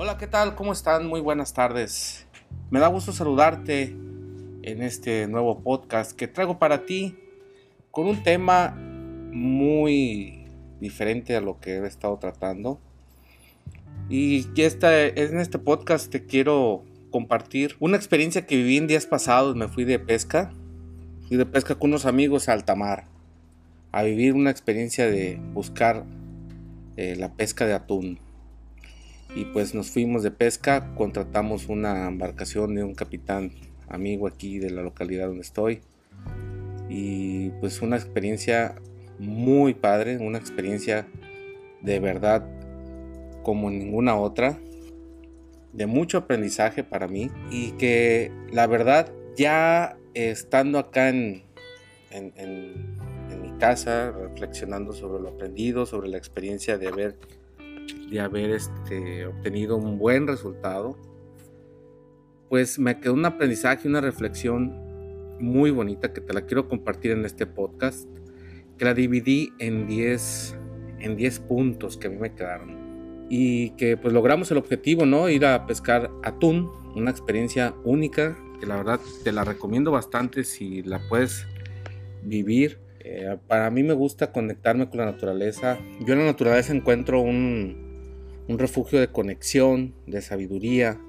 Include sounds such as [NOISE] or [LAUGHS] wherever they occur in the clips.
Hola, ¿qué tal? ¿Cómo están? Muy buenas tardes. Me da gusto saludarte en este nuevo podcast que traigo para ti con un tema muy diferente a lo que he estado tratando. Y en este podcast te quiero compartir una experiencia que viví en días pasados. Me fui de pesca, fui de pesca con unos amigos a alta mar, a vivir una experiencia de buscar eh, la pesca de atún. Y pues nos fuimos de pesca, contratamos una embarcación de un capitán amigo aquí de la localidad donde estoy. Y pues una experiencia muy padre, una experiencia de verdad como ninguna otra, de mucho aprendizaje para mí y que la verdad ya estando acá en, en, mi casa, reflexionando sobre lo aprendido, sobre la experiencia de haber, de haber este, obtenido un buen resultado, pues me quedó un aprendizaje, una reflexión muy bonita que te la quiero compartir en este podcast, que la dividí en 10 en 10 puntos que a mí me quedaron y que pues logramos el objetivo, ¿no? Ir a pescar atún, una experiencia única que la verdad te la recomiendo bastante si la puedes vivir. Eh, para mí me gusta conectarme con la naturaleza. Yo en la naturaleza encuentro un, un refugio de conexión, de sabiduría.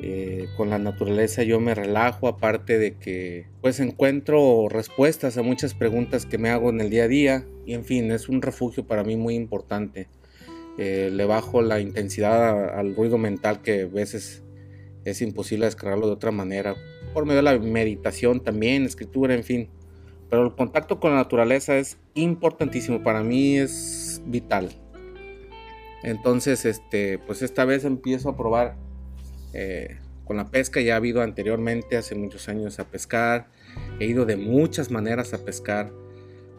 Eh, con la naturaleza yo me relajo, aparte de que pues encuentro respuestas a muchas preguntas que me hago en el día a día. Y en fin, es un refugio para mí muy importante. Eh, le bajo la intensidad al ruido mental que a veces es imposible descargarlo de otra manera. Por medio de la meditación también, escritura, en fin. Pero el contacto con la naturaleza es importantísimo, para mí es vital. Entonces, este, pues esta vez empiezo a probar eh, con la pesca. Ya ha habido anteriormente, hace muchos años, a pescar. He ido de muchas maneras a pescar.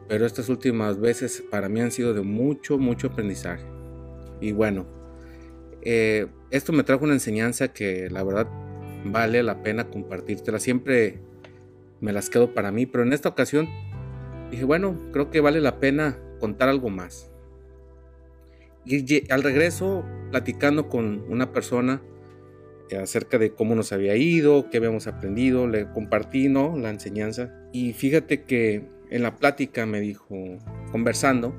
Pero estas últimas veces para mí han sido de mucho, mucho aprendizaje. Y bueno, eh, esto me trajo una enseñanza que la verdad vale la pena compartírtela. Siempre me las quedo para mí, pero en esta ocasión dije, bueno, creo que vale la pena contar algo más. Y al regreso, platicando con una persona eh, acerca de cómo nos había ido, qué habíamos aprendido, le compartí ¿no? la enseñanza. Y fíjate que en la plática me dijo, conversando,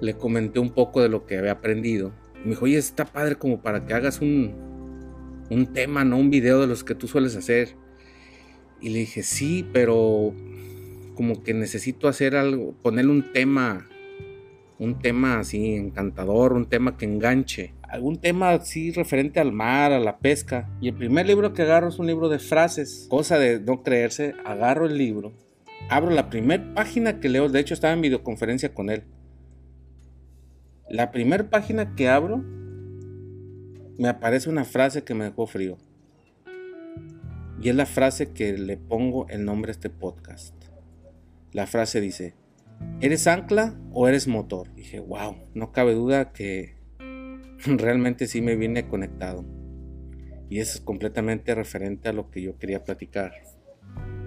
le comenté un poco de lo que había aprendido. me dijo, oye, está padre como para que hagas un, un tema, ¿no? Un video de los que tú sueles hacer. Y le dije, sí, pero como que necesito hacer algo, ponerle un tema, un tema así encantador, un tema que enganche. Algún tema así referente al mar, a la pesca. Y el primer libro que agarro es un libro de frases. Cosa de no creerse, agarro el libro, abro la primera página que leo, de hecho estaba en videoconferencia con él la primera página que abro, me aparece una frase que me dejó frío. Y es la frase que le pongo el nombre a este podcast. La frase dice, ¿eres ancla o eres motor? dije, wow, no cabe duda que [LAUGHS] realmente sí me viene conectado. Y eso es completamente referente a lo que yo quería platicar.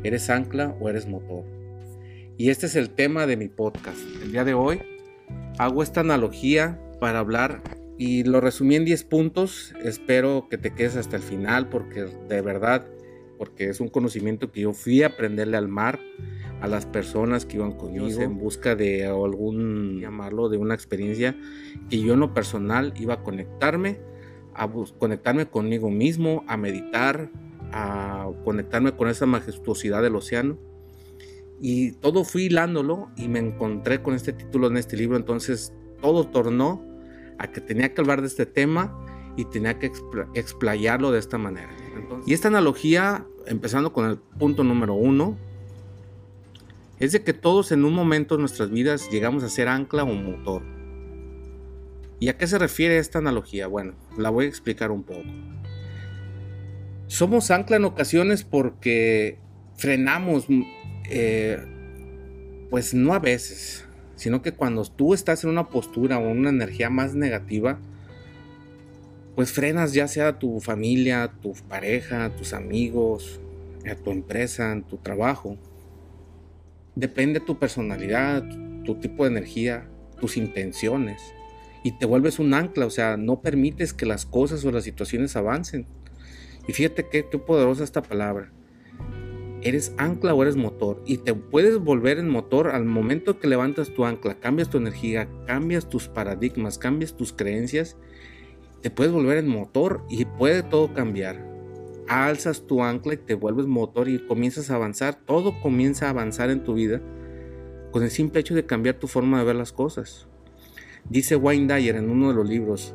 ¿Eres ancla o eres motor? Y este es el tema de mi podcast. El día de hoy hago esta analogía para hablar y lo resumí en 10 puntos. Espero que te quedes hasta el final porque de verdad, porque es un conocimiento que yo fui a aprenderle al mar, a las personas que iban conmigo en busca de algún, llamarlo, de una experiencia que yo en lo personal iba a conectarme, a conectarme conmigo mismo, a meditar, a conectarme con esa majestuosidad del océano y todo fui hilándolo y me encontré con este título en este libro. Entonces todo tornó a que tenía que hablar de este tema y tenía que explayarlo de esta manera. y esta analogía, empezando con el punto número uno, es de que todos en un momento de nuestras vidas llegamos a ser ancla o motor. ¿Y a qué se refiere esta analogía? Bueno, la voy a explicar un poco. Somos ancla en ocasiones porque frenamos eh, pues no a veces, sino que cuando tú estás en una postura o una energía más negativa, pues frenas ya sea a tu familia, tu pareja, tus amigos, a tu empresa, en tu trabajo. Depende de tu personalidad, tu, tu tipo de energía, tus intenciones. y te vuelves un ancla, o sea, no permites que las cosas o las situaciones avancen. Y fíjate qué, qué poderosa esta palabra. Eres ancla o eres motor y te puedes volver en motor al momento que levantas tu ancla, cambias tu energía, cambias tus paradigmas, cambias tus creencias, te puedes volver en motor y puede todo cambiar. Alzas tu ancla y te vuelves motor y comienzas a avanzar, todo comienza a avanzar en tu vida con el simple hecho de cambiar tu forma de ver las cosas. Dice Wayne Dyer en uno de los libros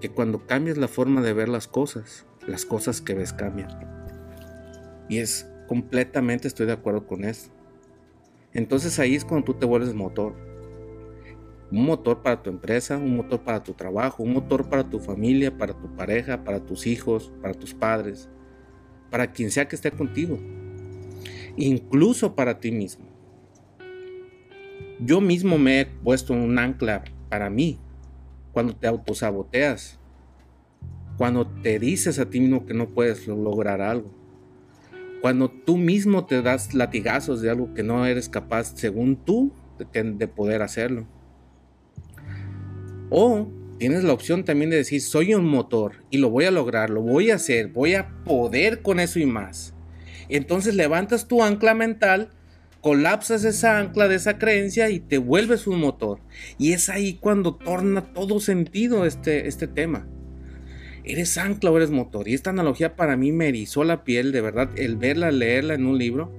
que cuando cambias la forma de ver las cosas, las cosas que ves cambian. Y es completamente estoy de acuerdo con eso. Entonces ahí es cuando tú te vuelves motor. Un motor para tu empresa, un motor para tu trabajo, un motor para tu familia, para tu pareja, para tus hijos, para tus padres, para quien sea que esté contigo. Incluso para ti mismo. Yo mismo me he puesto un ancla para mí cuando te autosaboteas, cuando te dices a ti mismo que no puedes lograr algo, cuando tú mismo te das latigazos de algo que no eres capaz, según tú, de, poder hacerlo. O tienes la opción también de decir, soy un motor y lo voy a lograr, lo voy a hacer, voy a poder con eso y más. Entonces levantas tu ancla mental, colapsas esa ancla de esa creencia y te vuelves un motor. Y es ahí cuando torna todo sentido este, este tema eres ancla o eres motor. Y esta analogía para mí me erizó la piel, de verdad, el verla, leerla en un libro.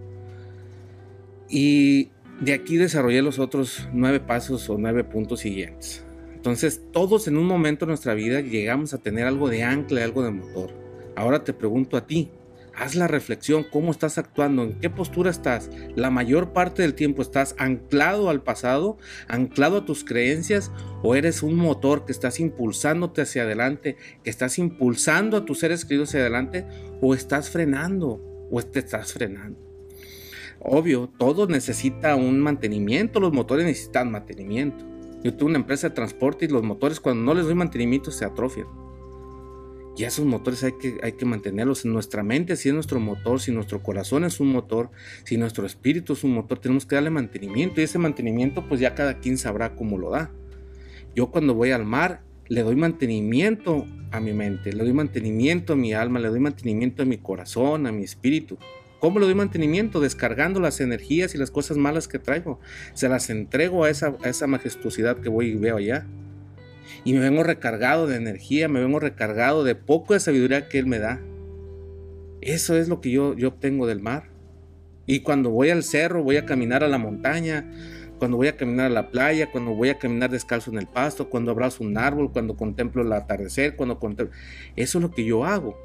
Y de aquí desarrollé los otros nueve pasos o nueve puntos siguientes. Entonces, todos en un momento de nuestra vida llegamos a tener algo de ancla, algo de motor. Ahora te pregunto a ti, haz la reflexión, cómo estás actuando, en qué postura estás. La mayor parte del tiempo estás anclado al pasado, anclado a tus creencias o eres un motor que estás impulsándote hacia adelante, que estás impulsando a tus seres queridos hacia adelante o estás frenando o te estás frenando. Obvio, todo necesita un mantenimiento, los motores necesitan mantenimiento. Yo tengo una empresa de transporte y los motores cuando no les doy mantenimiento se atrofian. Y esos motores hay que, hay que mantenerlos en nuestra mente, si es nuestro motor, si nuestro corazón es un motor, si nuestro espíritu es un motor, tenemos que darle mantenimiento y ese mantenimiento pues ya cada quien sabrá cómo lo da. Yo cuando voy al mar le doy mantenimiento a mi mente, le doy mantenimiento a mi alma, le doy mantenimiento a mi corazón, a mi espíritu. ¿Cómo le doy mantenimiento? Descargando las energías y las cosas malas que traigo. Se las entrego a esa, majestuosidad que voy y veo allá y me vengo recargado de energía, me vengo recargado de poco de sabiduría que Él me da. Eso es lo que yo, yo obtengo del mar. Y cuando voy al cerro, voy a caminar a la montaña, cuando voy a caminar a la playa, cuando voy a caminar descalzo en el pasto, cuando abrazo un árbol, cuando contemplo el atardecer, cuando contemplo... Eso es lo que yo hago.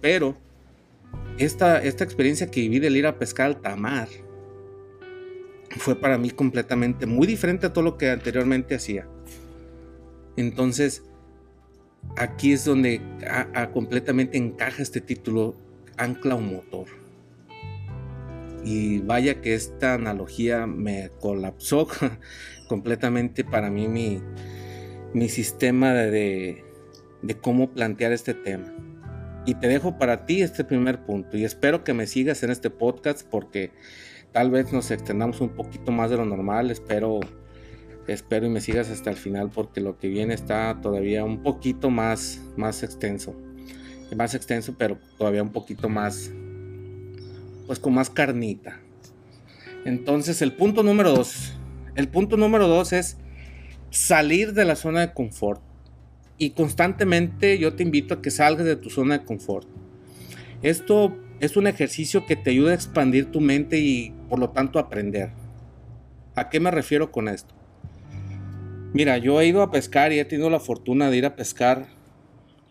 Pero esta, esta experiencia que viví del ir a pescar al tamar fue para mí completamente muy diferente a todo lo que anteriormente hacía. Entonces, aquí es donde completamente encaja este título, ancla un motor. Y vaya que esta analogía me colapsó [LAUGHS] completamente para mí mi, mi sistema de, de cómo plantear este tema. Y te dejo para ti este primer punto y espero que me sigas en este podcast porque tal vez nos extendamos un poquito más de lo normal, espero espero y me sigas hasta el final porque lo que viene está todavía un poquito más, más extenso. Más extenso, pero todavía un poquito más, pues con más carnita. Entonces, el punto número dos. El punto número dos es salir de la zona de confort. Y constantemente yo te invito a que salgas de tu zona de confort. Esto es un ejercicio que te ayuda a expandir tu mente y por lo tanto aprender. ¿A qué me refiero con esto? Mira, yo he ido a pescar y he tenido la fortuna de ir a pescar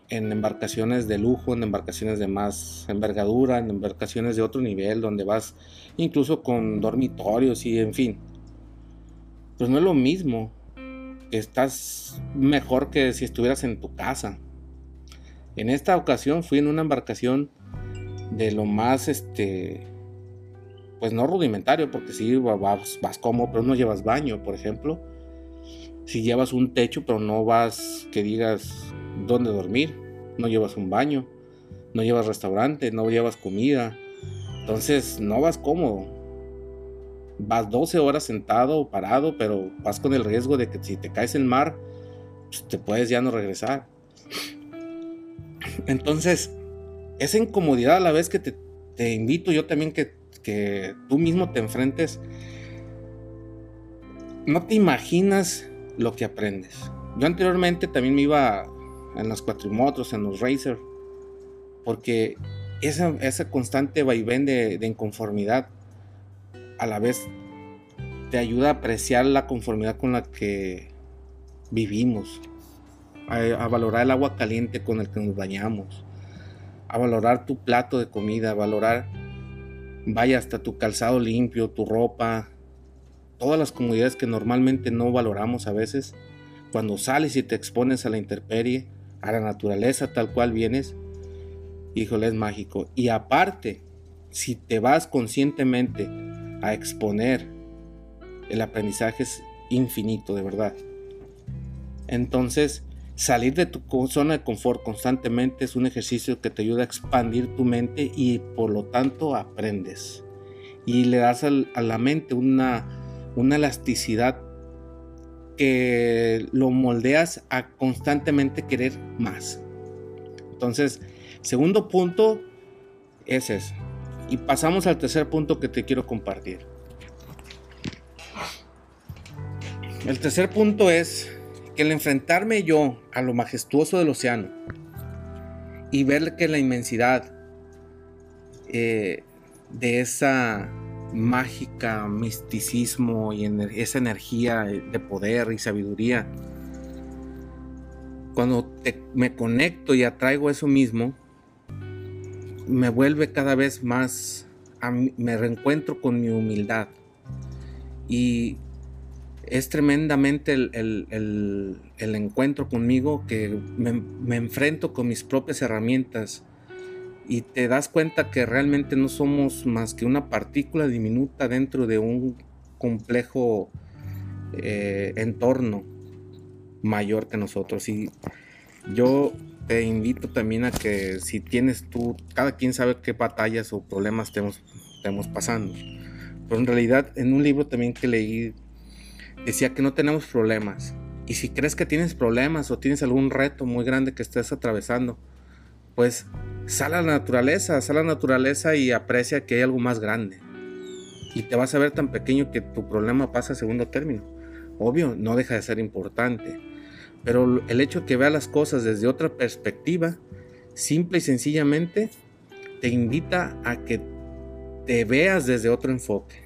en embarcaciones de lujo, en embarcaciones de más envergadura, en embarcaciones de otro nivel, donde vas incluso con dormitorios y en fin. Pues no es lo mismo. Estás mejor que si estuvieras en tu casa. En esta ocasión fui en una embarcación de lo más, este, pues no rudimentario, porque sí vas, vas cómodo, pero no llevas baño, por ejemplo si llevas un techo, pero no vas que digas dónde dormir, no llevas un baño, no llevas restaurante, no llevas comida, entonces no vas cómodo. Vas 12 horas sentado o parado, pero vas con el riesgo de que si te caes en mar, pues, te puedes ya no regresar. Entonces, esa incomodidad a la vez que te, invito yo también que, que tú mismo te enfrentes, no te imaginas lo que aprendes. Yo anteriormente también me iba en los cuatrimotros, en los racer, porque esa, esa constante vaivén de, de inconformidad a la vez te ayuda a apreciar la conformidad con la que vivimos, a, valorar el agua caliente con el que nos bañamos, a valorar tu plato de comida, a valorar, vaya, hasta tu calzado limpio, tu ropa, todas las comodidades que normalmente no valoramos a veces. Cuando sales y te expones a la intemperie, a la naturaleza tal cual vienes, híjole, es mágico. Y aparte, si te vas conscientemente a exponer, el aprendizaje es infinito, de verdad. Entonces, salir de tu zona de confort constantemente es un ejercicio que te ayuda a expandir tu mente y por lo tanto aprendes. Y le das a la mente una, una elasticidad que lo moldeas a constantemente querer más. Entonces, segundo punto es eso. Y pasamos al tercer punto que te quiero compartir. El tercer punto es que el enfrentarme yo a lo majestuoso del océano y ver que la inmensidad eh, de esa mágica misticismo y esa energía de poder y sabiduría, cuando me conecto y atraigo eso mismo, me vuelve cada vez más, me reencuentro con mi humildad y es tremendamente el, encuentro conmigo que me, enfrento con mis propias herramientas y te das cuenta que realmente no somos más que una partícula diminuta dentro de un complejo eh, entorno mayor que nosotros. Y yo te invito también a que si tienes tú, cada quien sabe qué batallas o problemas estemos, estemos pasando. Pero en realidad en un libro también que leí decía que no tenemos problemas. Y si crees que tienes problemas o tienes algún reto muy grande que estés atravesando, pues sal a la naturaleza, sal a la naturaleza y aprecia que hay algo más grande. Y te vas a ver tan pequeño que tu problema pasa a segundo término. Obvio, no deja de ser importante. Pero el hecho de que veas las cosas desde otra perspectiva, simple y sencillamente, te invita a que te veas desde otro enfoque.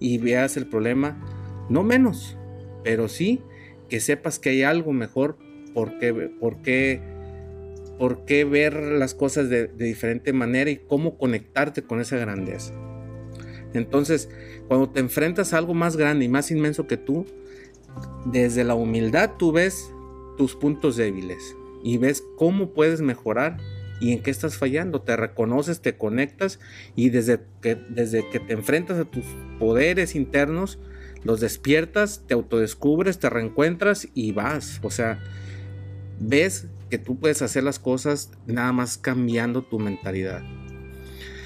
Y veas el problema no menos, pero sí que sepas que hay algo mejor por qué, por qué, ver las cosas de, diferente manera y cómo conectarte con esa grandeza. Entonces, cuando te enfrentas a algo más grande y más inmenso que tú, desde la humildad tú ves tus puntos débiles y ves cómo puedes mejorar y en qué estás fallando. Te reconoces, te conectas y desde que, desde que te enfrentas a tus poderes internos, los despiertas, te autodescubres, te reencuentras y vas. O sea, ves que tú puedes hacer las cosas nada más cambiando tu mentalidad.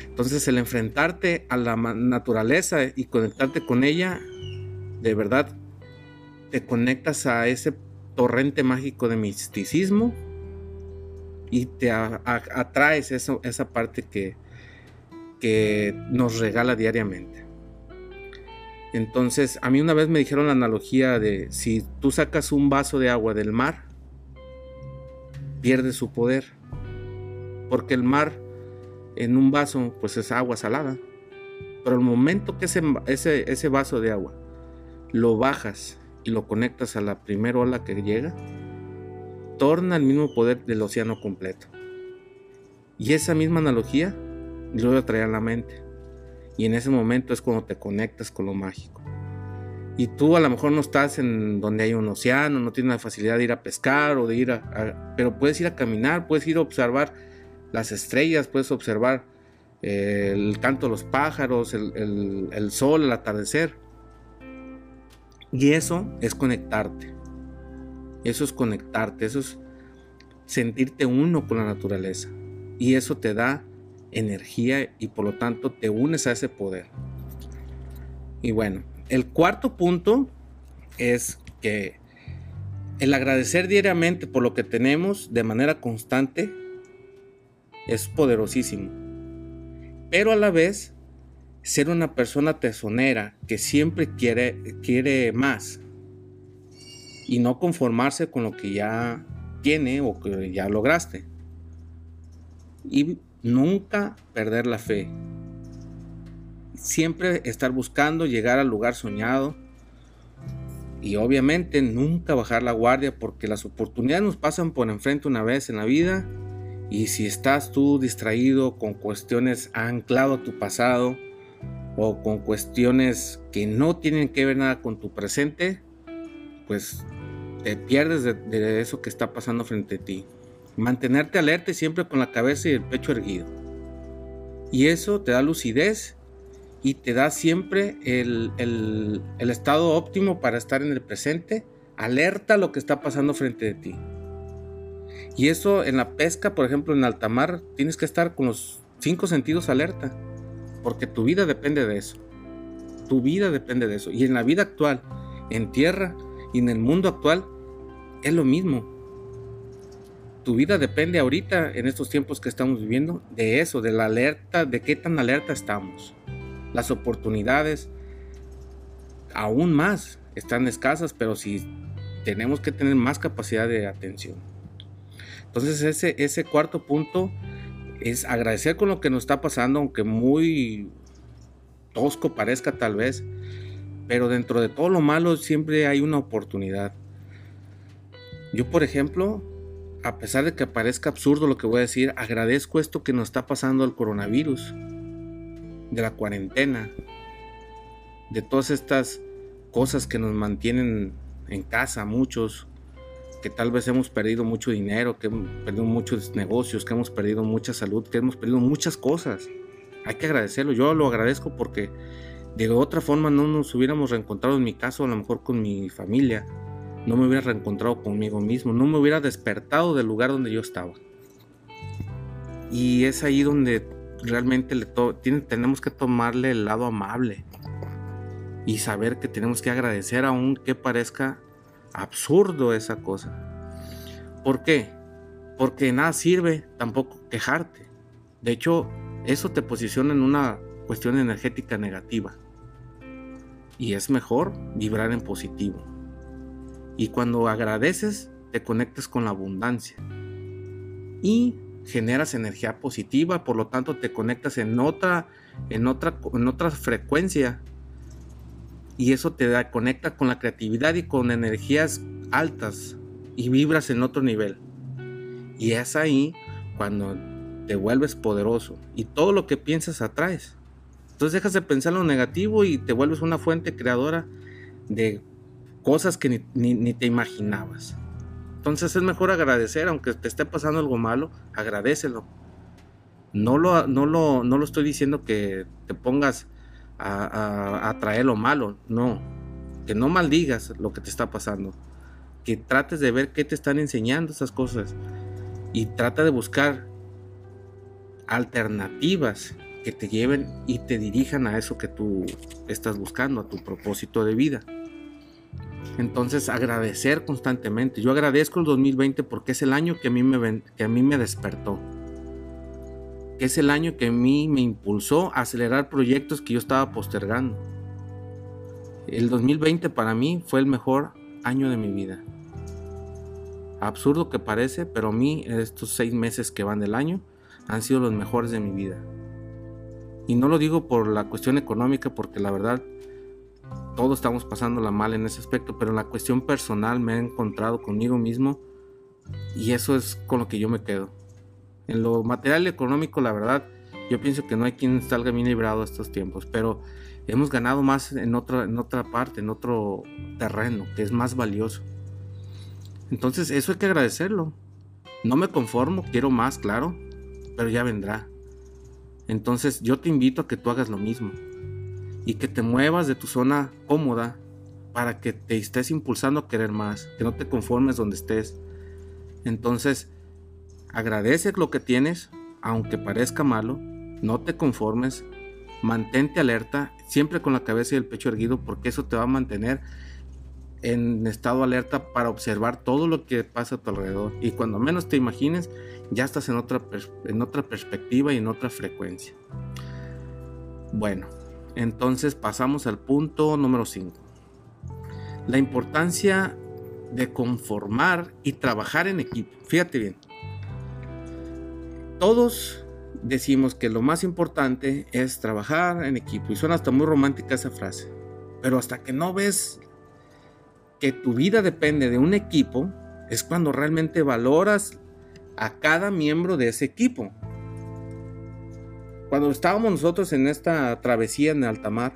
Entonces el enfrentarte a la naturaleza y conectarte con ella, de verdad, te conectas a ese torrente mágico de misticismo y te atraes esa parte que, que nos regala diariamente. Entonces, a mí una vez me dijeron la analogía de si tú sacas un vaso de agua del mar, pierde su poder. Porque el mar en un vaso pues es agua salada. Pero el momento que ese, ese, ese vaso de agua lo bajas y lo conectas a la primera ola que llega, torna el mismo poder del océano completo. Y esa misma analogía lo traía a la mente. Y en ese momento es cuando te conectas con lo mágico. Y tú a lo mejor no estás en donde hay un océano, no tienes la facilidad de ir a pescar o de ir a, pero puedes ir a caminar, puedes ir a observar las estrellas, puedes observar eh, el canto de los pájaros, el, el sol, el atardecer. Y eso es conectarte. Eso es conectarte, eso es sentirte uno con la naturaleza. Y eso te da energía y por lo tanto te unes a ese poder. Y bueno, el cuarto punto es que El agradecer diariamente por lo que tenemos de manera constante es poderosísimo. Pero a la vez, ser una persona tesonera que siempre quiere, quiere más y no conformarse con lo que ya tiene o que ya lograste. Y nunca perder la fe. Siempre estar buscando llegar al lugar soñado. Y obviamente nunca bajar la guardia porque las oportunidades nos pasan por enfrente una vez en la vida. Y si estás tú distraído con cuestiones anclado a tu pasado o con cuestiones que no tienen que ver nada con tu presente, pues te pierdes de, eso que está pasando frente a ti. Mantenerte alerta siempre con la cabeza y el pecho erguido. Y eso te da lucidez y te da siempre el, estado óptimo para estar en el presente, alerta a lo que está pasando frente a ti. Y eso en la pesca, por ejemplo, en alta mar, tienes que estar con los cinco sentidos alerta, porque tu vida depende de eso. Tu vida depende de eso. Y en la vida actual, en tierra y en el mundo actual, es lo mismo. Tu vida depende ahorita, en estos tiempos que estamos viviendo, de eso, de la alerta, de qué tan alerta estamos. Las oportunidades, aún más, están escasas, pero si tenemos que tener más capacidad de atención. Entonces ese, ese cuarto punto es agradecer con lo que nos está pasando, aunque muy tosco parezca tal vez, pero dentro de todo lo malo siempre hay una oportunidad. Yo, por ejemplo, a pesar de que parezca absurdo lo que voy a decir, agradezco esto que nos está pasando el coronavirus, de la cuarentena, de todas estas cosas que nos mantienen en casa, muchos, que tal vez hemos perdido mucho dinero, que hemos perdido muchos negocios, que hemos perdido mucha salud, que hemos perdido muchas cosas. Hay que agradecerlo. Yo lo agradezco porque de otra forma no nos hubiéramos reencontrado en mi caso, a lo mejor con mi familia no me hubiera reencontrado conmigo mismo, no me hubiera despertado del lugar donde yo estaba. Y es ahí donde realmente le tenemos que tomarle el lado amable y saber que tenemos que agradecer aunque parezca absurdo esa cosa. ¿Por qué? Porque nada sirve tampoco quejarte. De hecho, eso te posiciona en una cuestión energética negativa. Y es mejor vibrar en positivo. Y cuando agradeces, te conectas con la abundancia. Y generas energía positiva, por lo tanto te conectas en otra, en otra, en otra frecuencia. Y eso te da, conecta con la creatividad y con energías altas y vibras en otro nivel. Y es ahí cuando te vuelves poderoso y todo lo que piensas atraes. Entonces dejas de pensar lo negativo y te vuelves una fuente creadora de cosas que ni, te imaginabas. Entonces es mejor agradecer, aunque te esté pasando algo malo, agradecelo. No lo, no lo, no lo estoy diciendo que te pongas a, traer lo malo, no. Que no maldigas lo que te está pasando. Que trates de ver qué te están enseñando esas cosas. Y trata de buscar alternativas que te lleven y te dirijan a eso que tú estás buscando, a tu propósito de vida. Entonces agradecer constantemente. Yo agradezco el 2020 porque es el año que a mí me, que a mí me despertó. Es el año que a mí me impulsó a acelerar proyectos que yo estaba postergando. El 2020 para mí fue el mejor año de mi vida. Absurdo que parece, pero a mí estos seis meses que van del año han sido los mejores de mi vida. Y no lo digo por la cuestión económica, porque la verdad todos estamos pasándola mal en ese aspecto, pero en la cuestión personal me he encontrado conmigo mismo y eso es con lo que yo me quedo. En lo material y económico, la verdad, yo pienso que no hay quien salga bien librado estos tiempos, pero hemos ganado más en otra, en otra parte, en otro terreno, que es más valioso. Entonces, eso hay que agradecerlo. No me conformo, quiero más, claro, pero ya vendrá. Entonces, yo te invito a que tú hagas lo mismo y que te muevas de tu zona cómoda para que te estés impulsando a querer más, que no te conformes donde estés. Entonces, agradece lo que tienes, aunque parezca malo, no te conformes, mantente alerta, siempre con la cabeza y el pecho erguido, porque eso te va a mantener en estado alerta para observar todo lo que pasa a tu alrededor. Y cuando menos te imagines, ya estás en otra, en otra perspectiva y en otra frecuencia. Bueno, entonces pasamos al punto número 5. La importancia de conformar y trabajar en equipo. Fíjate bien. Todos decimos que lo más importante es trabajar en equipo. Y suena hasta muy romántica esa frase. Pero hasta que no ves que tu vida depende de un equipo, es cuando realmente valoras a cada miembro de ese equipo. Cuando estábamos nosotros en esta travesía en alta mar,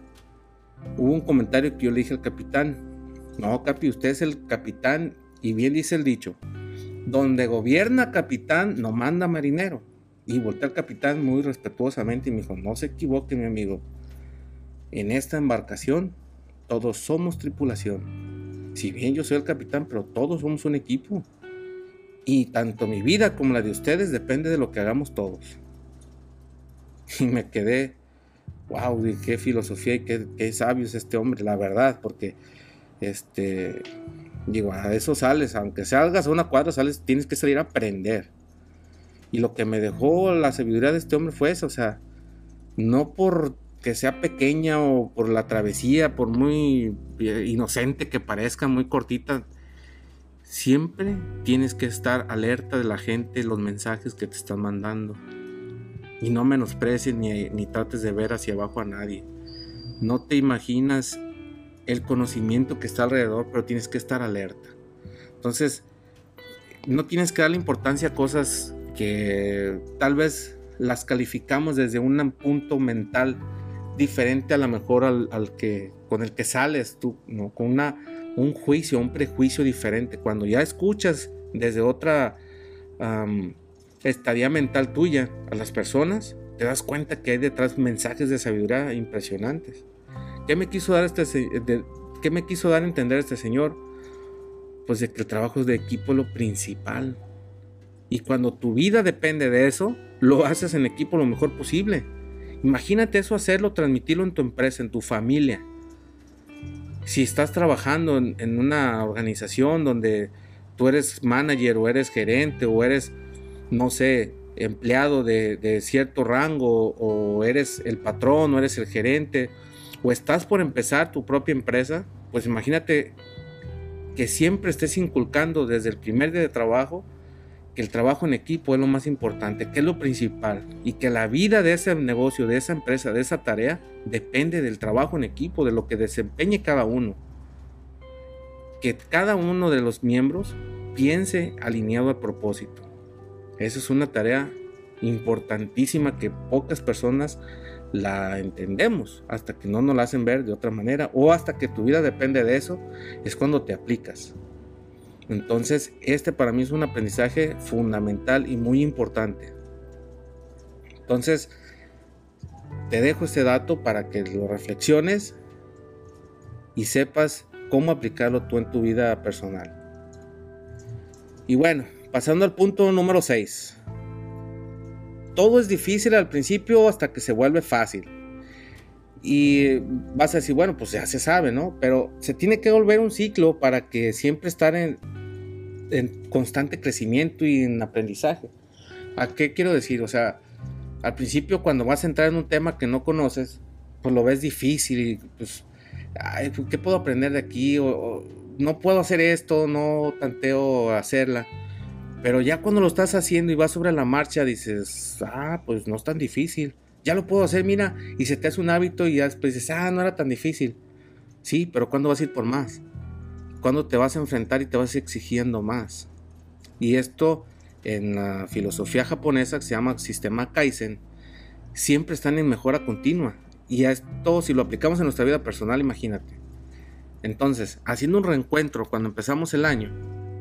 hubo un comentario que yo le dije al capitán, no, Capi, usted es el capitán y bien dice el dicho, donde gobierna capitán no manda marinero. Y volteé al capitán muy respetuosamente y me dijo, no se equivoque mi amigo, en esta embarcación todos somos tripulación. Si bien yo soy el capitán, pero todos somos un equipo. Y tanto mi vida como la de ustedes depende de lo que hagamos todos. [LAUGHS] Y me quedé, wow, qué filosofía y qué, qué sabio es este hombre, la verdad, porque este, digo, a eso sales, aunque salgas a una cuadra, sales, tienes que salir a aprender. Y lo que me dejó la sabiduría de este hombre fue eso, o sea, no por que sea pequeña o por la travesía, por muy eh, inocente que parezca, muy cortita, siempre tienes que estar alerta de la gente, los mensajes que te están mandando. Y no menosprecies ni, ni trates de ver hacia abajo a nadie. No te imaginas el conocimiento que está alrededor, pero tienes que estar alerta. Entonces, no tienes que darle importancia a cosas que tal vez las calificamos desde un punto mental diferente a lo mejor al, que con el que sales tú, ¿no? Con una, un juicio, un prejuicio diferente. Cuando ya escuchas desde otra estadía mental tuya a las personas, te das cuenta que hay detrás mensajes de sabiduría impresionantes. ¿Qué me quiso dar este qué me quiso dar a entender este señor? Pues de que el trabajo de equipo es lo principal. Y cuando tu vida depende de eso, lo haces en equipo lo mejor posible. Imagínate eso hacerlo, transmitirlo en tu empresa, en tu familia. Si estás trabajando en, una organización donde tú eres manager o eres gerente o eres, no sé, empleado de, de cierto rango o eres el patrón o eres el gerente o estás por empezar tu propia empresa, pues imagínate que siempre estés inculcando desde el primer día de trabajo que el trabajo en equipo es lo más importante, que es lo principal y que la vida de ese negocio, de esa empresa, de esa tarea depende del trabajo en equipo, de lo que desempeñe cada uno. Que cada uno de los miembros piense alineado al propósito. Esa es una tarea importantísima que pocas personas la entendemos hasta que no nos la hacen ver de otra manera o hasta que tu vida depende de eso, es cuando te aplicas. Entonces, este para mí es un aprendizaje fundamental y muy importante. Entonces, te dejo este dato para que lo reflexiones y sepas cómo aplicarlo tú en tu vida personal. Y bueno, pasando al punto número 6 todo es difícil al principio hasta que se vuelve fácil. Y vas a decir, bueno, pues ya se sabe, ¿no? Pero se tiene que volver un ciclo para que siempre estar en, constante crecimiento y en aprendizaje. ¿A qué quiero decir? O sea, al principio cuando vas a entrar en un tema que no conoces, pues lo ves difícil pues, pues ¿qué puedo aprender de aquí? o, no puedo hacer esto, no tanteo hacerla. Pero ya cuando lo estás haciendo y vas sobre la marcha, dices, ah, pues no es tan difícil. Ya lo puedo hacer, mira, y se te hace un hábito y ya después dices, ah, no era tan difícil. Sí, pero ¿cuándo vas a ir por más? ¿Cuándo te vas a enfrentar y te vas exigiendo más? Y esto en la filosofía japonesa que se llama sistema Kaizen, siempre están en mejora continua. Y esto, si lo aplicamos en nuestra vida personal, imagínate. Entonces, haciendo un reencuentro cuando empezamos el año,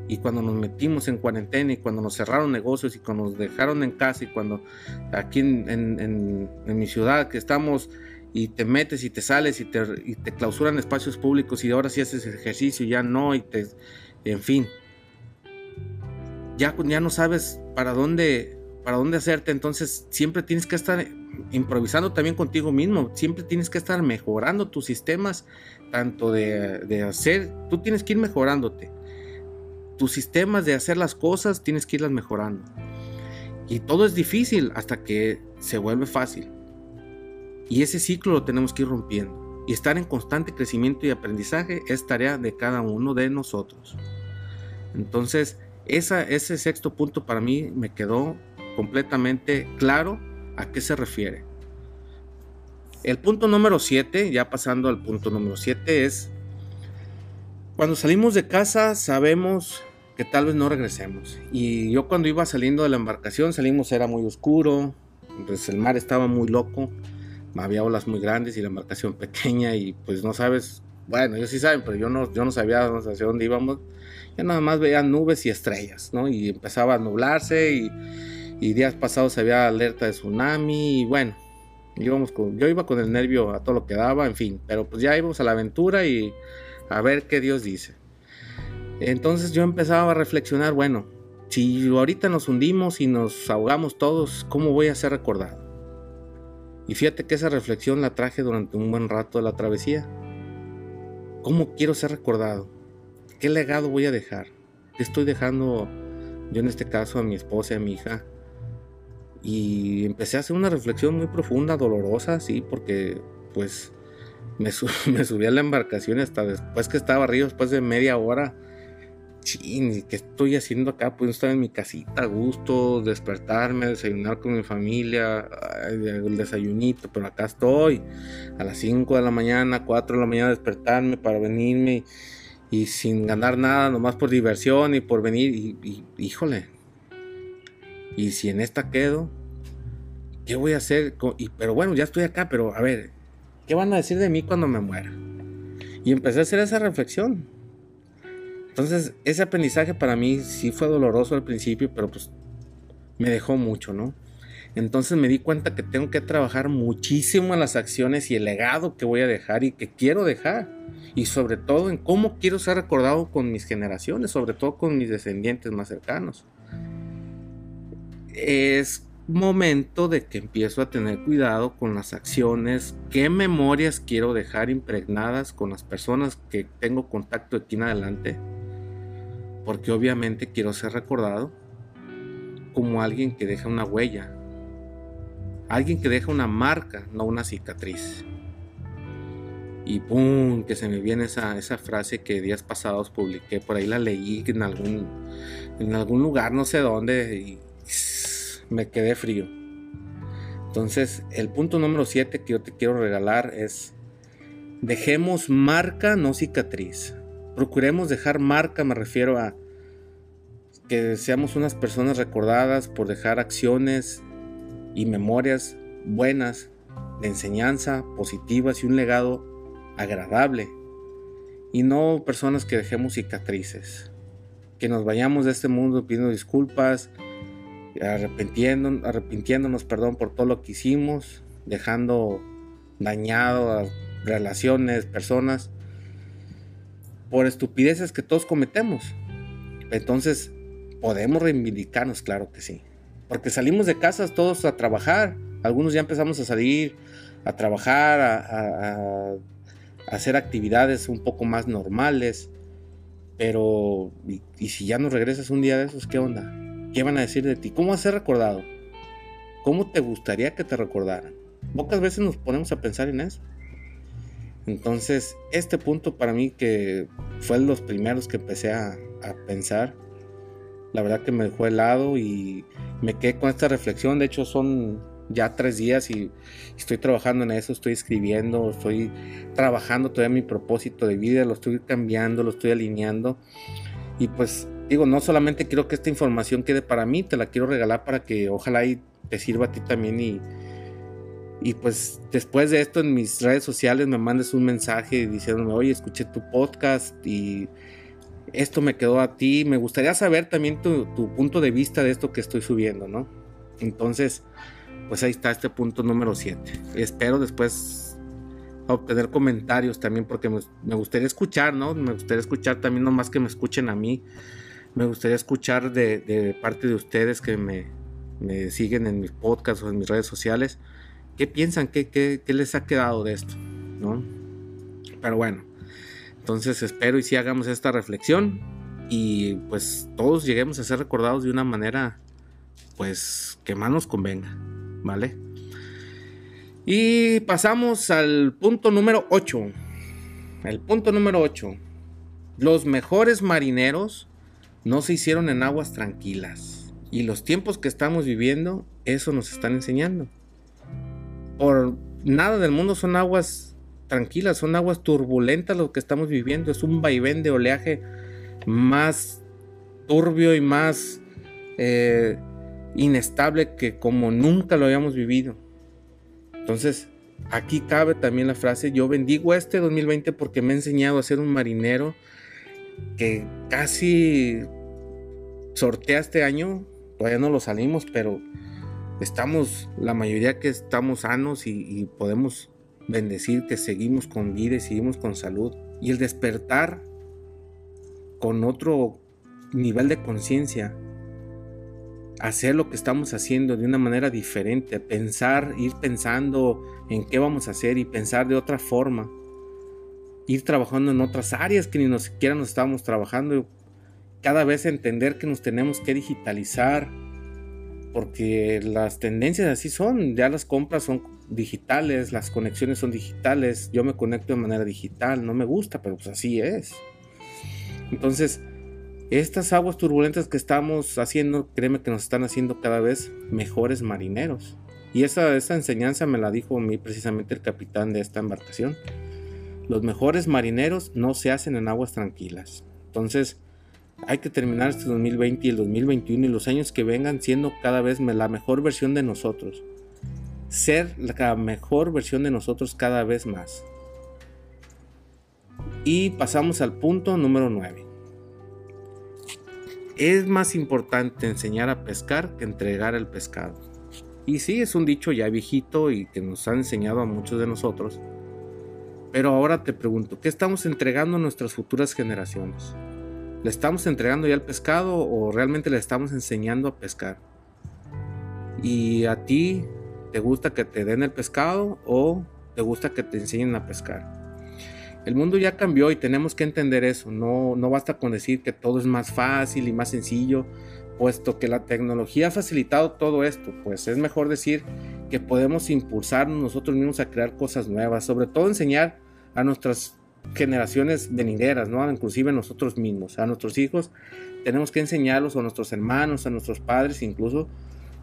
y cuando nos metimos en cuarentena y cuando nos cerraron negocios y cuando nos dejaron en casa y cuando aquí en, mi ciudad que estamos y te metes y te sales y te, clausuran espacios públicos y ahora sí haces ejercicio y ya no y te en fin ya, ya no sabes para dónde para dónde hacerte entonces siempre tienes que estar improvisando también contigo mismo. Siempre tienes que estar mejorando tus sistemas, tanto de, de, hacer, tú tienes que ir mejorándote. Tus sistemas de hacer las cosas tienes que irlas mejorando. Y todo es difícil hasta que se vuelve fácil. Y ese ciclo lo tenemos que ir rompiendo. Y estar en constante crecimiento y aprendizaje es tarea de cada uno de nosotros. Entonces, ese sexto punto para mí me quedó completamente claro a qué se refiere. El punto número 7, ya pasando al punto número 7, es cuando salimos de casa sabemos que tal vez no regresemos. Y yo cuando iba saliendo de la embarcación, salimos, era muy oscuro, pues el mar estaba muy loco, había olas muy grandes y la embarcación [LAUGHS] pequeña y pues no sabes, bueno, ellos sí saben, pero yo no, yo no sabía hacia dónde íbamos. Ya nada más veía nubes y estrellas, ¿no? Y empezaba a nublarse y, y días pasados había alerta de tsunami y bueno, íbamos yo iba con el nervio a todo lo que daba, en fin, pero pues ya íbamos a la aventura y a ver qué Dios dice. Entonces yo empezaba a reflexionar, bueno, si ahorita nos hundimos y nos ahogamos todos, ¿cómo voy a ser recordado? Y fíjate que esa reflexión la traje durante un buen rato de la travesía. ¿Cómo quiero ser recordado? ¿Qué legado voy a dejar? ¿Qué estoy dejando yo en este caso a mi esposa y a mi hija? Y empecé a hacer una reflexión muy profunda, dolorosa, sí, porque pues me, [LAUGHS] me subí a la embarcación hasta después que estaba arriba, después de media hora chin, ¿qué estoy haciendo acá? Pues estar en mi casita a gusto, despertarme, desayunar con mi familia, el desayunito, pero acá estoy a las 5 de la mañana, 4 de la mañana despertarme para venirme y, sin ganar nada, nomás por diversión y por venir, y, híjole, y si en esta quedo, ¿qué voy a hacer? Y, pero bueno, ya estoy acá, pero a ver, ¿qué van a decir de mí cuando me muera? Y empecé a hacer esa reflexión entonces, ese aprendizaje para mí sí fue doloroso al principio, pero pues me dejó mucho, ¿no? Entonces me di cuenta que tengo que trabajar muchísimo en las acciones y el legado que voy a dejar y que quiero dejar. Y sobre todo en cómo quiero ser recordado con mis generaciones, sobre todo con mis descendientes más cercanos. Es momento de que empiezo a tener cuidado con las acciones, qué memorias quiero dejar impregnadas con las personas que tengo contacto de aquí en adelante porque obviamente quiero ser recordado como alguien que deja una huella, alguien que deja una marca, no una cicatriz. Y ¡pum! que se me viene esa, esa frase que días pasados publiqué, por ahí la leí en algún, en algún lugar, no sé dónde, y me quedé frío. Entonces, el punto número 7 que yo te quiero regalar es, dejemos marca, no cicatriz procuremos dejar marca, me refiero a que seamos unas personas recordadas por dejar acciones y memorias buenas, de enseñanza, positivas y un legado agradable. Y no personas que dejemos cicatrices. Que nos vayamos de este mundo pidiendo disculpas, arrepintiendo, arrepintiéndonos perdón, por todo lo que hicimos, dejando dañado a relaciones, personas por estupideces que todos cometemos. Entonces, podemos reivindicarnos, claro que sí. Porque salimos de casas todos a trabajar. Algunos ya empezamos a salir a trabajar, a, hacer actividades un poco más normales. Pero, y, si ya no regresas un día de esos, ¿qué onda? ¿Qué van a decir de ti? ¿Cómo vas a recordado? ¿Cómo te gustaría que te recordaran? Pocas veces nos ponemos a pensar en eso. Entonces, este punto para mí que fue los primeros que empecé a, pensar, la verdad que me dejó helado y me quedé con esta reflexión. De hecho, son ya tres días y estoy trabajando en eso, estoy escribiendo, estoy trabajando todavía mi propósito de vida, lo estoy cambiando, lo estoy alineando. Y pues digo, no solamente quiero que esta información quede para mí, te la quiero regalar para que ojalá y te sirva a ti también y y pues después de esto en mis redes sociales me mandes un mensaje diciéndome, oye, escuché tu podcast y esto me quedó a ti. Me gustaría saber también tu, punto de vista de esto que estoy subiendo, ¿no? Entonces, pues ahí está este punto número 7. Espero después obtener comentarios también porque me, gustaría escuchar, ¿no? Me gustaría escuchar también, no más que me escuchen a mí. Me gustaría escuchar de, parte de ustedes que me, me siguen en mis podcasts o en mis redes sociales ¿Qué piensan? ¿Qué, qué, qué les ha quedado de esto? ¿No? Pero bueno, entonces espero y si hagamos esta reflexión y pues todos lleguemos a ser recordados de una manera pues que más nos convenga, ¿vale? Y pasamos al punto número 8. El punto número 8. Los mejores marineros no se hicieron en aguas tranquilas. Y los tiempos que estamos viviendo, eso nos están enseñando. Por nada del mundo son aguas tranquilas, son aguas turbulentas lo que estamos viviendo. Es un vaivén de oleaje más turbio y más eh, inestable que como nunca lo habíamos vivido. Entonces, aquí cabe también la frase, yo bendigo este 2020 porque me ha enseñado a ser un marinero que casi sortea este año, todavía no lo salimos, pero estamos, la mayoría que estamos sanos y, podemos bendecir que seguimos con vida y seguimos con salud. Y el despertar con otro nivel de conciencia hacer lo que estamos haciendo de una manera diferente, pensar, ir pensando en qué vamos a hacer y pensar de otra forma, ir trabajando en otras áreas que ni nos siquiera nos estábamos trabajando, cada vez entender que nos tenemos que digitalizar, porque las tendencias así son, ya las compras son digitales, las conexiones son digitales, yo me conecto de manera digital, no me gusta, pero pues así es. Entonces, estas aguas turbulentas que estamos haciendo, créeme que nos están haciendo cada vez mejores marineros. Y esa, esa enseñanza me la dijo a mí precisamente el capitán de esta embarcación. Los mejores marineros no se hacen en aguas tranquilas. Entonces, hay que terminar este 2020 y el 2021 y los años que vengan siendo cada vez la mejor versión de nosotros. Ser la mejor versión de nosotros cada vez más. Y pasamos al punto número 9 es más importante enseñar a pescar que entregar el pescado. Y sí, es un dicho ya viejito y que nos ha enseñado a muchos de nosotros. Pero ahora te pregunto, ¿qué estamos entregando a nuestras futuras generaciones? ¿Le estamos entregando ya el pescado o realmente le estamos enseñando a pescar? ¿Y a ti te gusta que te den el pescado o te gusta que te enseñen a pescar? El mundo ya cambió y tenemos que entender eso. No, no basta con decir que todo es más fácil y más sencillo, puesto que la tecnología ha facilitado todo esto. Pues es mejor decir que podemos impulsarnos nosotros mismos a crear cosas nuevas, sobre todo enseñar a nuestras generaciones venideras, ¿no? inclusive nosotros mismos, a nuestros hijos, tenemos que enseñarlos, a nuestros hermanos, a nuestros padres incluso,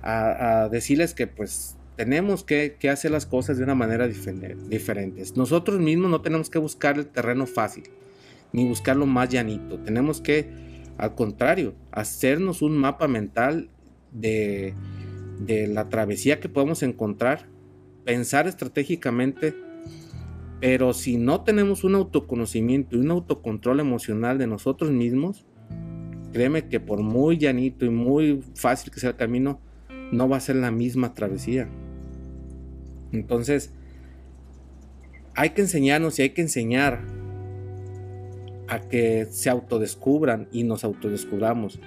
a, decirles que pues tenemos que, hacer las cosas de una manera diferente. Nosotros mismos no tenemos que buscar el terreno fácil, ni buscarlo más llanito. Tenemos que, al contrario, hacernos un mapa mental de la travesía que podemos encontrar, pensar estratégicamente, pero si no tenemos un autoconocimiento y un autocontrol emocional de nosotros mismos, créeme que por muy llanito y muy fácil que sea el camino, no va a ser la misma travesía. Entonces, hay que enseñarnos y hay que enseñar a que se autodescubran y nos autodescubramos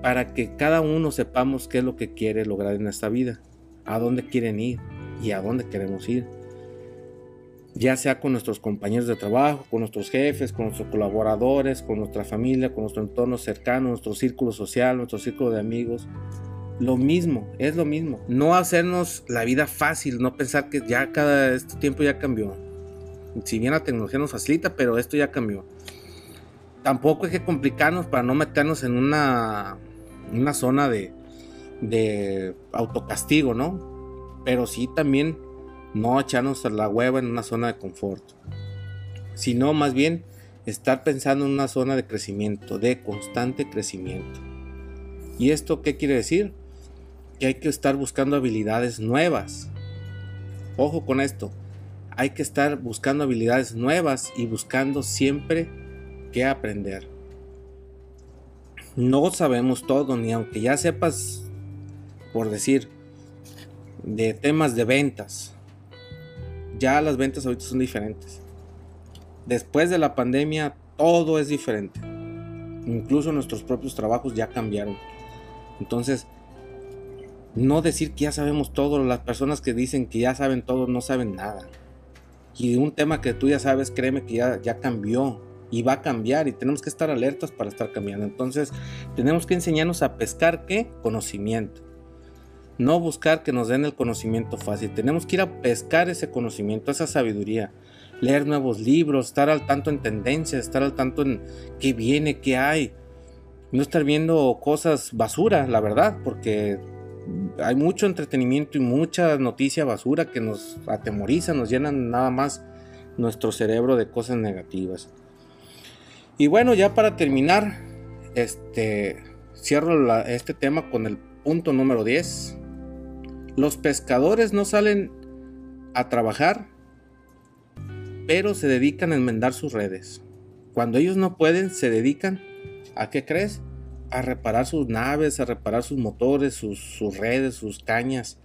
para que cada uno sepamos qué es lo que quiere lograr en esta vida, a dónde quieren ir y a dónde queremos ir. Ya sea con nuestros compañeros de trabajo, con nuestros jefes, con nuestros colaboradores, con nuestra familia, con nuestro entorno cercano, nuestro círculo social, nuestro círculo de amigos lo mismo, es lo mismo. No hacernos la vida fácil, no pensar que ya cada este tiempo ya cambió. Si bien la tecnología nos facilita, pero esto ya cambió. Tampoco hay que complicarnos para no meternos en una, una zona de, de autocastigo, ¿no? Pero sí también no echarnos a la hueva en una zona de confort. Sino más bien estar pensando en una zona de crecimiento, de constante crecimiento. ¿Y esto qué quiere decir? que hay que estar buscando habilidades nuevas. Ojo con esto, hay que estar buscando habilidades nuevas y buscando siempre qué aprender. No sabemos todo, ni aunque ya sepas, por decir, de temas de ventas. Ya las ventas ahorita son diferentes. Después de la pandemia, todo es diferente. Incluso nuestros propios trabajos ya cambiaron. Entonces, No decir que ya sabemos todo, las personas que dicen que ya saben todo no saben nada. Y un tema que tú ya sabes, créeme que ya, ya cambió y va a cambiar y tenemos que estar alertas para estar cambiando. Entonces tenemos que enseñarnos a pescar qué? Conocimiento. No buscar que nos den el conocimiento fácil. Tenemos que ir a pescar ese conocimiento, esa sabiduría. Leer nuevos libros, estar al tanto en tendencias, estar al tanto en qué viene, qué hay. No estar viendo cosas basura, la verdad, porque hay mucho entretenimiento y mucha noticia basura que nos atemoriza, nos llenan nada más nuestro cerebro de cosas negativas. Y bueno, ya para terminar, este cierro este tema con el punto número 10. Los pescadores no salen a trabajar, pero se dedican a enmendar sus redes. Cuando ellos no pueden, se dedican a qué crees? A reparar sus naves, a reparar sus motores, sus, sus redes, sus cañas.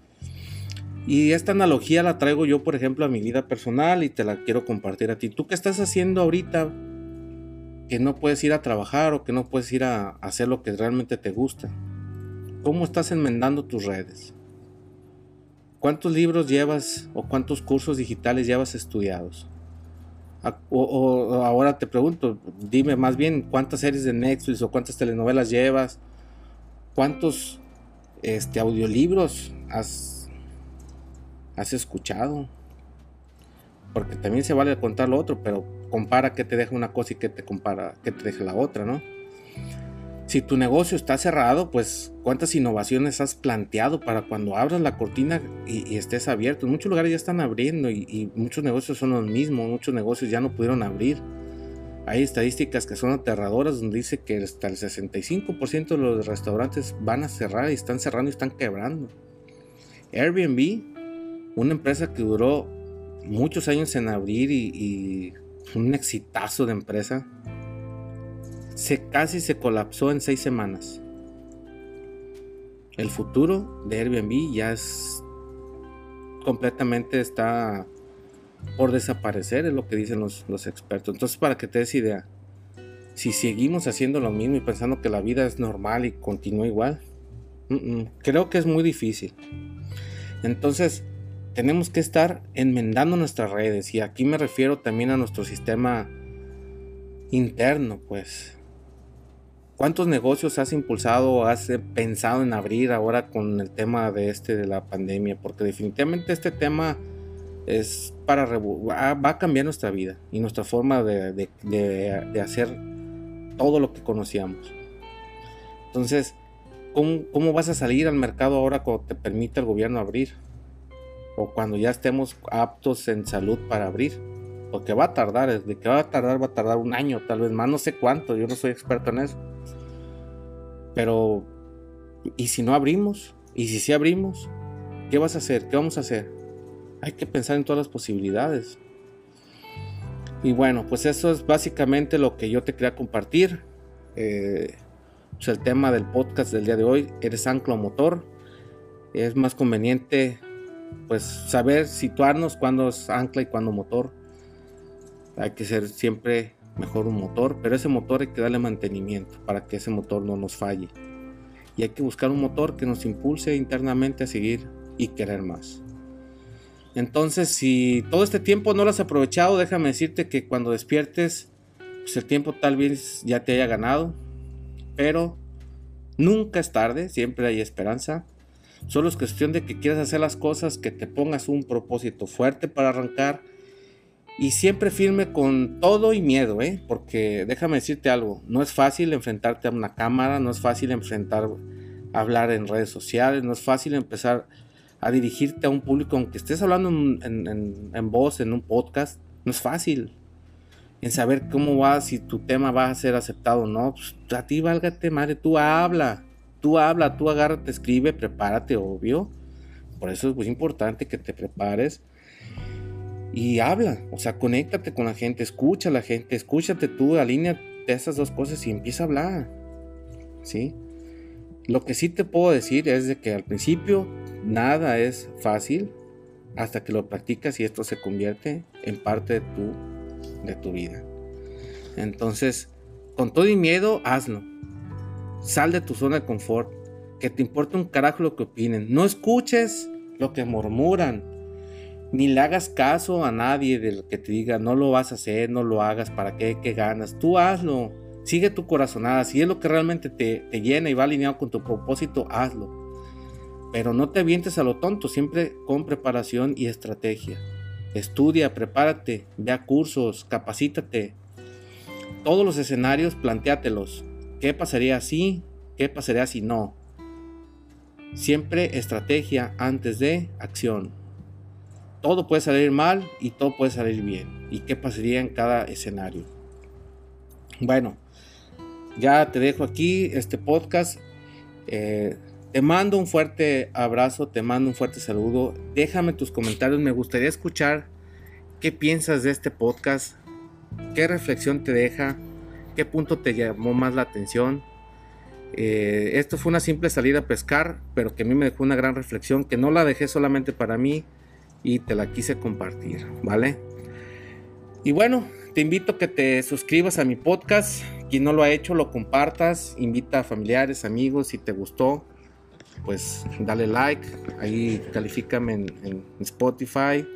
Y esta analogía la traigo yo, por ejemplo, a mi vida personal y te la quiero compartir a ti. ¿Tú qué estás haciendo ahorita que no puedes ir a trabajar o que no puedes ir a hacer lo que realmente te gusta. ¿Cómo estás enmendando tus redes? ¿Cuántos libros llevas o cuántos cursos digitales llevas estudiados? O, ahora te pregunto, dime más bien cuántas series de Netflix o cuántas telenovelas llevas, cuántos este, audiolibros has, escuchado. Porque también se vale contar lo otro, pero compara qué te deja una cosa y qué te compara, qué te deja la otra, ¿no? Si tu negocio está cerrado, pues cuántas innovaciones has planteado para cuando abras la cortina y, estés abierto. Muchos lugares ya están abriendo y, muchos negocios son los mismos, muchos negocios ya no pudieron abrir. Hay estadísticas que son aterradoras donde dice que hasta el 65% de los restaurantes van a cerrar y están cerrando y están quebrando. Airbnb, una empresa que duró muchos años en abrir y un exitazo de empresa, se casi se colapsó en seis semanas. El futuro de Airbnb ya es completamente está por desaparecer, es lo que dicen los, los expertos. Entonces, para que te des idea, si seguimos haciendo lo mismo y pensando que la vida es normal y continúa igual, creo que es muy difícil. Entonces, tenemos que estar enmendando nuestras redes y aquí me refiero también a nuestro sistema interno, pues. ¿Cuántos negocios has impulsado has pensado en abrir ahora con el tema de este de la pandemia? Porque definitivamente este tema es para va a cambiar nuestra vida y nuestra forma de, de, hacer todo lo que conocíamos. Entonces, ¿cómo, ¿cómo vas a salir al mercado ahora cuando te permite el gobierno abrir? o cuando ya estemos aptos en salud para abrir. Porque va a tardar, de que va a tardar, va a tardar un año, tal vez más, no sé cuánto, yo no soy experto en eso. Pero, ¿y si no abrimos? ¿Y si sí abrimos? ¿Qué vas a hacer? ¿Qué vamos a hacer? Hay que pensar en todas las posibilidades. Y bueno, pues eso es básicamente lo que yo te quería compartir. Eh, pues el tema del podcast del día de hoy, eres anclo motor. Es más conveniente pues saber situarnos cuando es ancla y cuando motor. Hay que ser siempre mejor un motor, pero ese motor hay que darle mantenimiento para que ese motor no nos falle. Y hay que buscar un motor que nos impulse internamente a seguir y querer más. Entonces, si todo este tiempo no lo has aprovechado, déjame decirte que cuando despiertes, pues el tiempo tal vez ya te haya ganado, pero nunca es tarde, siempre hay esperanza. Solo es cuestión de que quieras hacer las cosas, que te pongas un propósito fuerte para arrancar y siempre firme con todo y miedo, ¿eh? Porque déjame decirte algo, no es fácil enfrentarte a una cámara, no es fácil enfrentar, hablar en redes sociales, no es fácil empezar a dirigirte a un público, aunque estés hablando en, voz, en un podcast, no es fácil. En saber cómo va, si tu tema va a ser aceptado o no, pues a ti válgate madre, tú habla Tú habla, tú agárrate, escribe, prepárate, obvio. Por eso es muy importante que te prepares y habla, o sea, conéctate con la gente, escucha a la gente, escúchate tú, alinea esas dos cosas y empieza a hablar. ¿Sí? Lo que sí te puedo decir es de que al principio nada es fácil hasta que lo practicas y esto se convierte en parte de tu, de tu vida. Entonces, con todo y miedo, hazlo. Sal de tu zona de confort. que te importa un carajo lo que opinen. No escuches lo que murmuran. Ni le hagas caso a nadie de lo que te diga, no lo vas a hacer, no lo hagas, ¿para qué? ¿Qué ganas? Tú hazlo. Sigue tu corazonada. Si es lo que realmente te, te llena y va alineado con tu propósito, hazlo. Pero no te avientes a lo tonto, siempre con preparación y estrategia. Estudia, prepárate, ve a cursos, capacítate. Todos los escenarios, planteátelos. ¿Qué pasaría si? ¿Qué pasaría si no? Siempre estrategia antes de acción. Todo puede salir mal y todo puede salir bien. ¿Y qué pasaría en cada escenario? Bueno, ya te dejo aquí este podcast. Eh, te mando un fuerte abrazo, te mando un fuerte saludo. Déjame tus comentarios, me gustaría escuchar qué piensas de este podcast, qué reflexión te deja, qué punto te llamó más la atención. Eh, esto fue una simple salida a pescar, pero que a mí me dejó una gran reflexión, que no la dejé solamente para mí y te la quise compartir, ¿vale? Y bueno, te invito a que te suscribas a mi podcast. Quien no lo ha hecho, lo compartas. Invita a familiares, amigos. Si te gustó, pues dale like. Ahí califícame en, Spotify.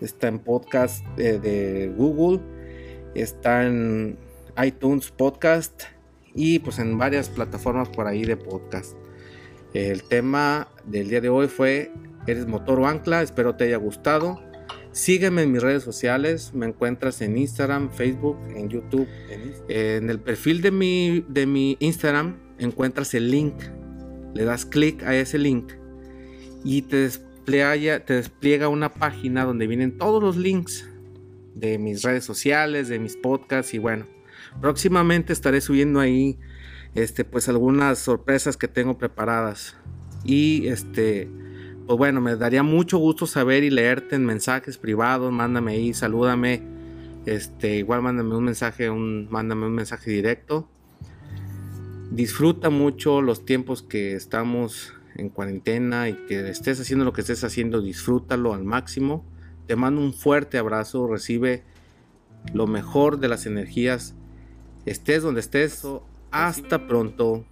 Está en podcast de, de Google. Está en iTunes Podcast y pues en varias plataformas por ahí de podcast. El tema del día de hoy fue Eres motor o ancla, espero te haya gustado. Sígueme en mis redes sociales, me encuentras en Instagram, Facebook, en YouTube. En, el perfil de mi, de mi Instagram encuentras el link. Le das clic a ese link y te despliega, te despliega una página donde vienen todos los links de mis redes sociales, de mis podcasts y bueno, Próximamente estaré subiendo ahí este pues algunas sorpresas que tengo preparadas. Y este pues bueno, me daría mucho gusto saber y leerte en mensajes privados, mándame ahí, salúdame. Este, igual mándame un mensaje, un, mándame un mensaje directo. Disfruta mucho los tiempos que estamos en cuarentena y que estés haciendo lo que estés haciendo, disfrútalo al máximo. Te mando un fuerte abrazo, recibe lo mejor de las energías Estés donde estés, hasta pronto.